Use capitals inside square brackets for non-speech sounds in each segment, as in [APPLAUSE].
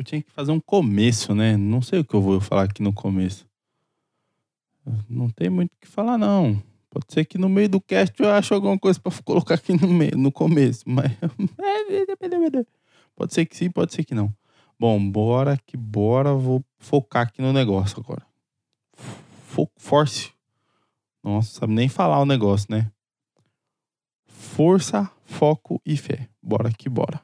Eu tinha que fazer um começo, né? Não sei o que eu vou falar aqui no começo. Não tem muito o que falar, não. Pode ser que no meio do cast eu ache alguma coisa pra [LAUGHS] colocar aqui no, meio, no começo, mas. [LAUGHS] pode ser que sim, pode ser que não. Bom, bora que bora. Vou focar aqui no negócio agora. Fo force. Nossa, sabe nem falar o negócio, né? Força, foco e fé. Bora que bora.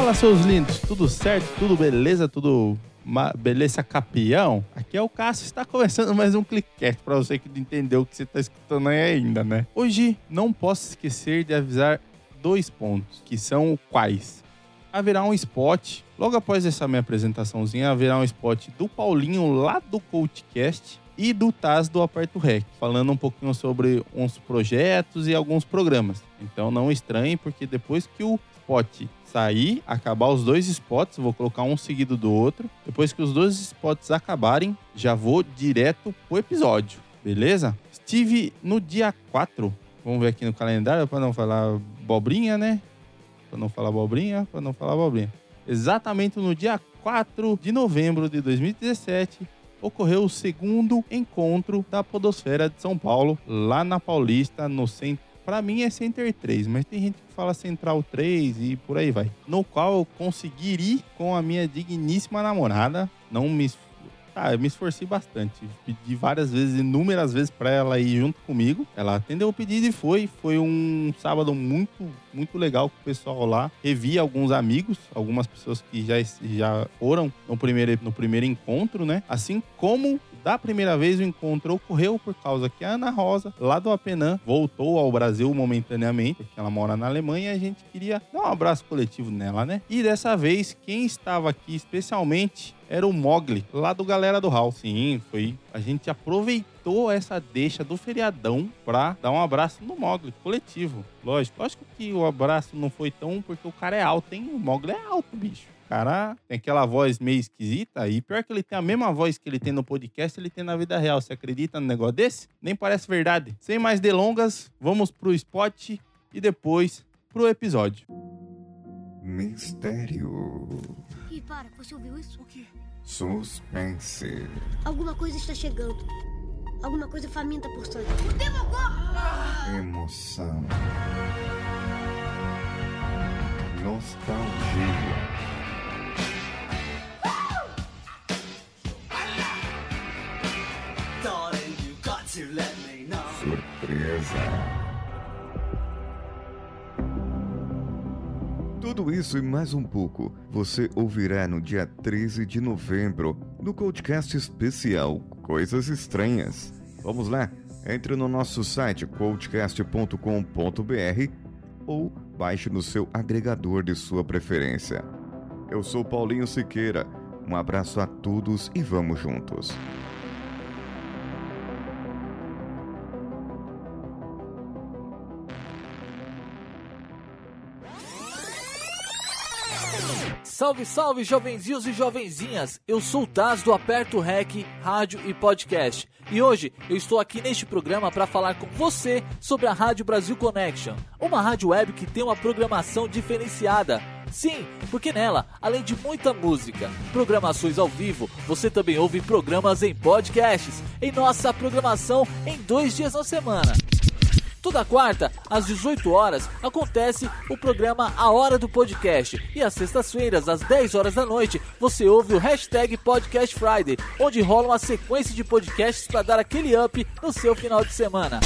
Fala, seus lindos, tudo certo? Tudo beleza? Tudo ma- beleza capião? Aqui é o Cássio, está começando mais um clickcast para você que entendeu o que você está escutando aí ainda, né? Hoje não posso esquecer de avisar dois pontos, que são quais? Haverá um spot, logo após essa minha apresentaçãozinha, haverá um spot do Paulinho lá do CoachCast e do Taz do Aperto Rec, falando um pouquinho sobre uns projetos e alguns programas. Então não estranhe, porque depois que o spot sair, acabar os dois spots, vou colocar um seguido do outro. Depois que os dois spots acabarem, já vou direto pro episódio, beleza? Estive no dia 4, vamos ver aqui no calendário para não falar bobrinha, né? Para não falar bobrinha, para não falar bobrinha. Exatamente no dia 4 de novembro de 2017, ocorreu o segundo encontro da Podosfera de São Paulo, lá na Paulista, no centro. Para mim é Center 3, mas tem gente que fala Central 3 e por aí vai. No qual eu consegui ir com a minha digníssima namorada. Não me. Ah, eu me esforcei bastante. Pedi várias vezes, inúmeras vezes para ela ir junto comigo. Ela atendeu o pedido e foi. Foi um sábado muito, muito legal com o pessoal lá. Revi alguns amigos, algumas pessoas que já, já foram no primeiro, no primeiro encontro, né? Assim como da primeira vez o encontro ocorreu por causa que a Ana Rosa, lá do Apenã, voltou ao Brasil momentaneamente, porque ela mora na Alemanha e a gente queria dar um abraço coletivo nela, né? E dessa vez, quem estava aqui especialmente era o Mogli, lá do Galera do Hall. Sim, foi. A gente aproveitou essa deixa do feriadão pra dar um abraço no Mogli, coletivo. Lógico, lógico que o abraço não foi tão porque o cara é alto, hein? O Mogli é alto, bicho. O cara tem aquela voz meio esquisita e pior que ele tem a mesma voz que ele tem no podcast, ele tem na vida real. Você acredita no negócio desse? Nem parece verdade. Sem mais delongas, vamos pro spot e depois pro episódio. Mistério. Ih, para, você ouviu isso? O quê? Suspense. Alguma coisa está chegando. Alguma coisa faminta por sangue. Emoção. Nostalgia. Surpresa. Tudo isso e mais um pouco você ouvirá no dia 13 de novembro no podcast especial Coisas Estranhas. Vamos lá? Entre no nosso site coachcast.com.br ou baixe no seu agregador de sua preferência. Eu sou Paulinho Siqueira. Um abraço a todos e vamos juntos. Salve, salve, jovenzinhos e jovenzinhas! Eu sou o Taz do Aperto Rec, Rádio e Podcast. E hoje eu estou aqui neste programa para falar com você sobre a Rádio Brasil Connection, uma rádio web que tem uma programação diferenciada. Sim, porque nela, além de muita música, programações ao vivo, você também ouve programas em podcasts, em nossa programação em dois dias na semana. Toda quarta, às 18 horas, acontece o programa A Hora do Podcast. E às sextas-feiras, às 10 horas da noite, você ouve o hashtag Podcast Friday, onde rola uma sequência de podcasts para dar aquele up no seu final de semana.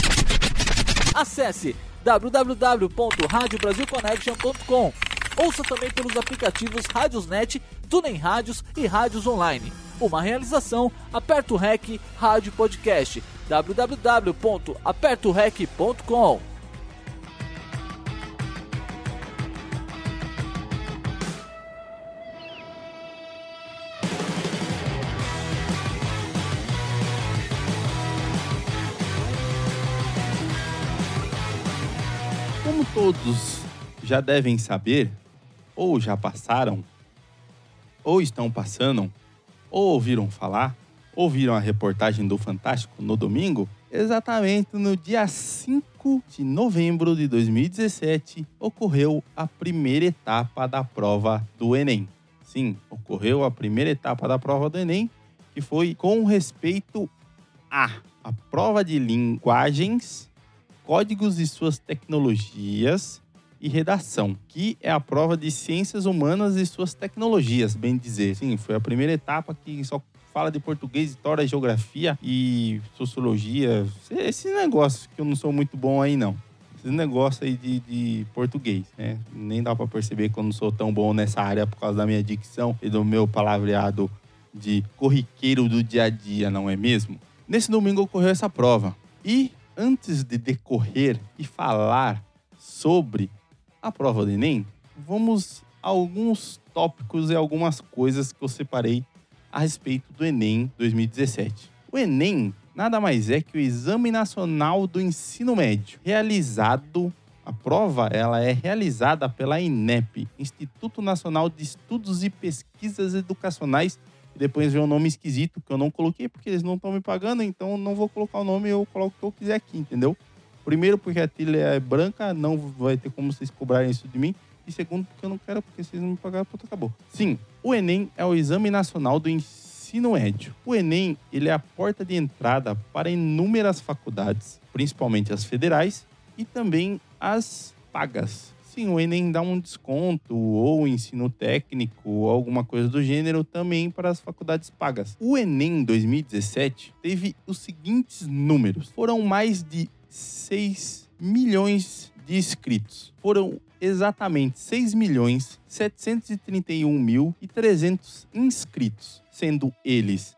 Acesse www.radiobrasilconnection.com Ouça também pelos aplicativos Rádiosnet, TuneIn Rádios e Rádios Online. Uma realização Aperto Rec Rádio Podcast www.apertorec.com Como todos já devem saber, ou já passaram, ou estão passando, ou ouviram falar, ouviram a reportagem do Fantástico no domingo, exatamente no dia 5 de novembro de 2017 ocorreu a primeira etapa da prova do Enem. Sim, ocorreu a primeira etapa da prova do Enem, que foi com respeito a a prova de linguagens, códigos e suas tecnologias e redação, que é a prova de ciências humanas e suas tecnologias, bem dizer. Sim, foi a primeira etapa que só fala de português, história, geografia e sociologia. Esse negócio que eu não sou muito bom aí, não. Esse negócio aí de, de português, né? Nem dá para perceber que eu não sou tão bom nessa área por causa da minha dicção e do meu palavreado de corriqueiro do dia a dia, não é mesmo? Nesse domingo ocorreu essa prova. E antes de decorrer e falar sobre a prova do Enem, vamos a alguns tópicos e algumas coisas que eu separei a respeito do Enem 2017. O Enem nada mais é que o Exame Nacional do Ensino Médio, realizado a prova ela é realizada pela INEP, Instituto Nacional de Estudos e Pesquisas Educacionais e depois vem um nome esquisito que eu não coloquei porque eles não estão me pagando, então não vou colocar o nome, eu coloco o que eu quiser aqui, entendeu? Primeiro, porque a trilha é branca, não vai ter como vocês cobrarem isso de mim. E segundo, porque eu não quero, porque vocês não me pagaram, puta, acabou. Sim, o Enem é o Exame Nacional do Ensino Médio. O Enem, ele é a porta de entrada para inúmeras faculdades, principalmente as federais e também as pagas. Sim, o Enem dá um desconto ou ensino técnico ou alguma coisa do gênero também para as faculdades pagas. O Enem 2017 teve os seguintes números: foram mais de 6 milhões de inscritos. Foram exatamente 6 milhões 731 mil e 300 inscritos, sendo eles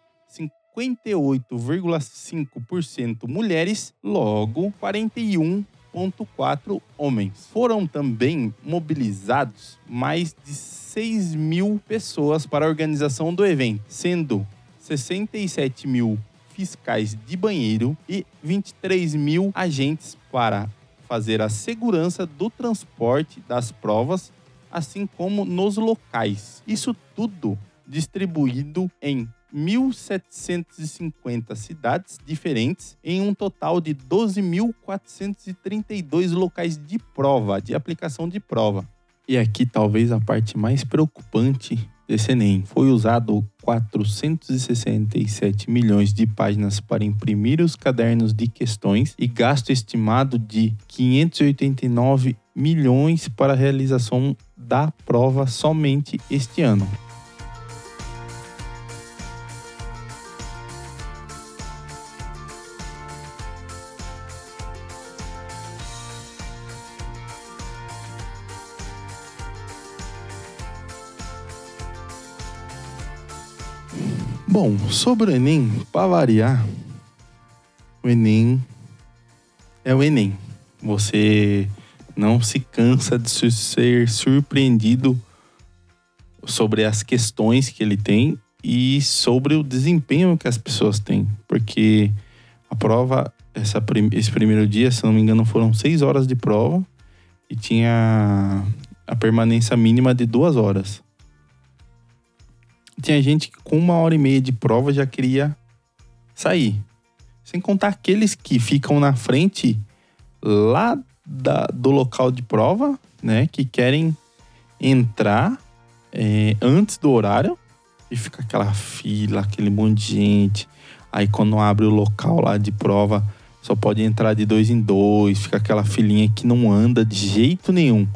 58,5% mulheres, logo 41,4 homens. Foram também mobilizados mais de 6 mil pessoas para a organização do evento, sendo 67 mil fiscais de banheiro e 23 mil agentes para fazer a segurança do transporte das provas, assim como nos locais. Isso tudo distribuído em 1.750 cidades diferentes, em um total de 12.432 locais de prova, de aplicação de prova. E aqui talvez a parte mais preocupante desse Enem. Foi usado 467 milhões de páginas para imprimir os cadernos de questões e gasto estimado de 589 milhões para a realização da prova somente este ano. Bom, sobre o Enem, para variar, o Enem é o Enem. Você não se cansa de ser surpreendido sobre as questões que ele tem e sobre o desempenho que as pessoas têm. Porque a prova, essa, esse primeiro dia, se não me engano, foram seis horas de prova e tinha a permanência mínima de duas horas tinha gente que com uma hora e meia de prova já queria sair. Sem contar aqueles que ficam na frente lá da, do local de prova, né? Que querem entrar é, antes do horário e fica aquela fila, aquele monte de gente. Aí quando abre o local lá de prova, só pode entrar de dois em dois, fica aquela filinha que não anda de jeito nenhum.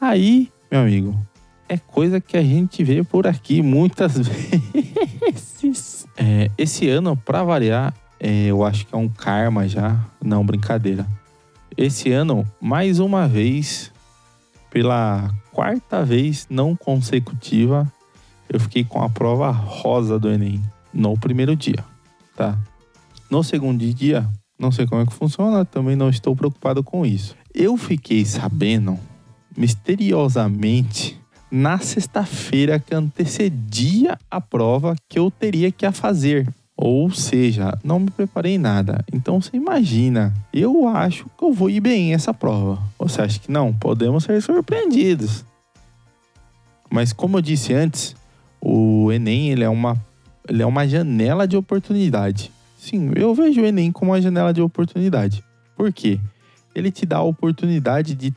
Aí, meu amigo, é coisa que a gente vê por aqui muitas [LAUGHS] vezes. É, esse ano, para variar, é, eu acho que é um karma já. Não, brincadeira. Esse ano, mais uma vez, pela quarta vez não consecutiva, eu fiquei com a prova rosa do Enem no primeiro dia, tá? No segundo dia, não sei como é que funciona, também não estou preocupado com isso. Eu fiquei sabendo misteriosamente na sexta-feira que antecedia a prova que eu teria que a fazer. Ou seja, não me preparei nada. Então você imagina, eu acho que eu vou ir bem essa prova. Você acha que não? Podemos ser surpreendidos. Mas como eu disse antes, o Enem ele é uma ele é uma janela de oportunidade. Sim, eu vejo o Enem como uma janela de oportunidade. Por quê? Ele te dá a oportunidade de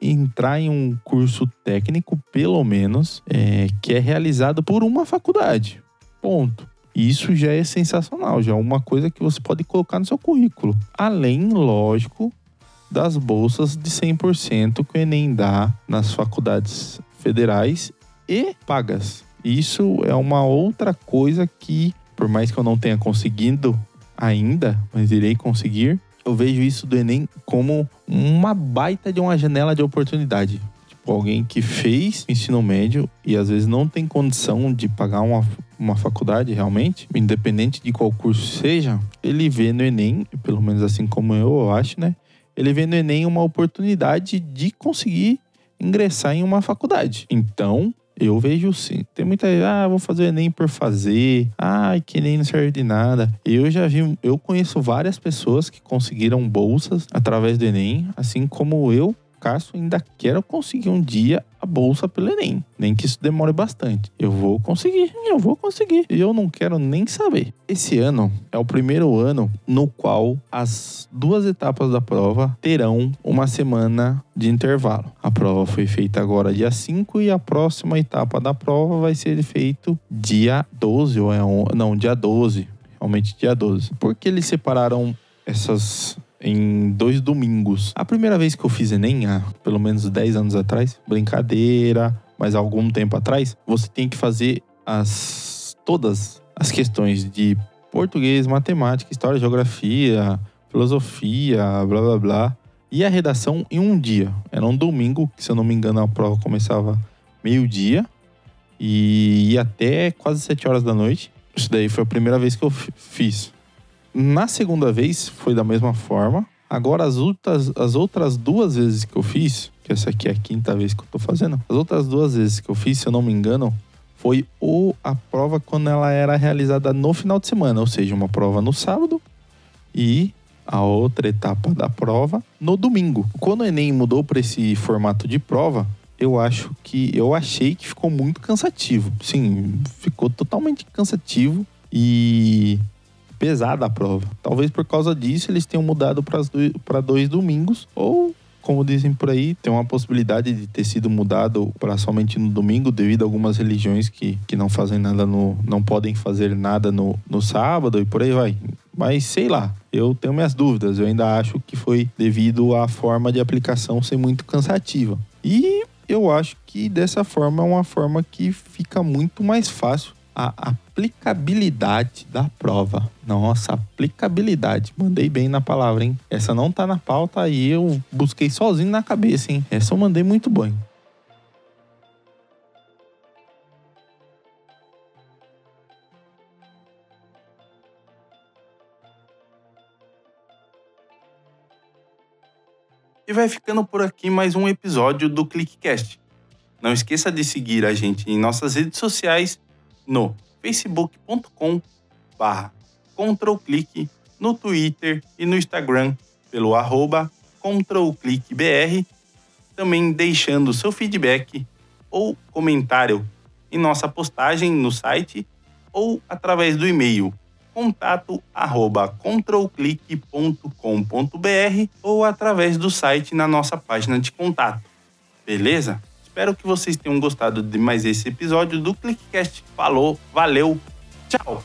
entrar em um curso técnico, pelo menos, é, que é realizado por uma faculdade. Ponto. Isso já é sensacional, já é uma coisa que você pode colocar no seu currículo. Além, lógico, das bolsas de 100% que o Enem dá nas faculdades federais e pagas. Isso é uma outra coisa que, por mais que eu não tenha conseguido ainda, mas irei conseguir, eu vejo isso do Enem como uma baita de uma janela de oportunidade. Tipo, alguém que fez ensino médio e às vezes não tem condição de pagar uma, uma faculdade realmente, independente de qual curso seja, ele vê no Enem, pelo menos assim como eu, eu acho, né? Ele vê no Enem uma oportunidade de conseguir ingressar em uma faculdade. Então, eu vejo sim. Tem muita ah, vou fazer o Enem por fazer. Ai, que Enem não serve de nada. Eu já vi, eu conheço várias pessoas que conseguiram bolsas através do Enem, assim como eu Cássio ainda quero conseguir um dia a bolsa pelo Enem. Nem que isso demore bastante. Eu vou conseguir, eu vou conseguir. E eu não quero nem saber. Esse ano é o primeiro ano no qual as duas etapas da prova terão uma semana de intervalo. A prova foi feita agora dia 5 e a próxima etapa da prova vai ser feita dia 12 ou é um, não, dia 12. Realmente dia 12. Por que eles separaram essas em dois domingos. A primeira vez que eu fiz Enem, há pelo menos 10 anos atrás, brincadeira, mas há algum tempo atrás, você tem que fazer as todas as questões de português, matemática, história, geografia, filosofia, blá blá blá, e a redação em um dia. Era um domingo, que se eu não me engano a prova começava meio-dia e ia até quase 7 horas da noite. Isso daí foi a primeira vez que eu fiz. Na segunda vez foi da mesma forma. Agora, as outras, as outras duas vezes que eu fiz, que essa aqui é a quinta vez que eu tô fazendo, as outras duas vezes que eu fiz, se eu não me engano, foi o, a prova quando ela era realizada no final de semana, ou seja, uma prova no sábado e a outra etapa da prova no domingo. Quando o Enem mudou para esse formato de prova, eu acho que eu achei que ficou muito cansativo. Sim, ficou totalmente cansativo e pesada a prova. Talvez por causa disso eles tenham mudado para dois domingos, ou, como dizem por aí, tem uma possibilidade de ter sido mudado para somente no domingo, devido a algumas religiões que, que não fazem nada no. não podem fazer nada no, no sábado e por aí vai. Mas sei lá, eu tenho minhas dúvidas. Eu ainda acho que foi devido à forma de aplicação ser muito cansativa. E eu acho que dessa forma é uma forma que fica muito mais fácil a aplicabilidade da prova. Nossa, aplicabilidade. Mandei bem na palavra, hein? Essa não tá na pauta e eu busquei sozinho na cabeça, hein? Essa eu mandei muito bem. E vai ficando por aqui mais um episódio do ClickCast. Não esqueça de seguir a gente em nossas redes sociais no facebook.com barra controlclick, no Twitter e no Instagram pelo arroba controlclickbr, também deixando seu feedback ou comentário em nossa postagem no site ou através do e-mail contato arroba controlclick.com.br ou através do site na nossa página de contato. Beleza? Espero que vocês tenham gostado de mais esse episódio do ClickCast. Falou, valeu, tchau!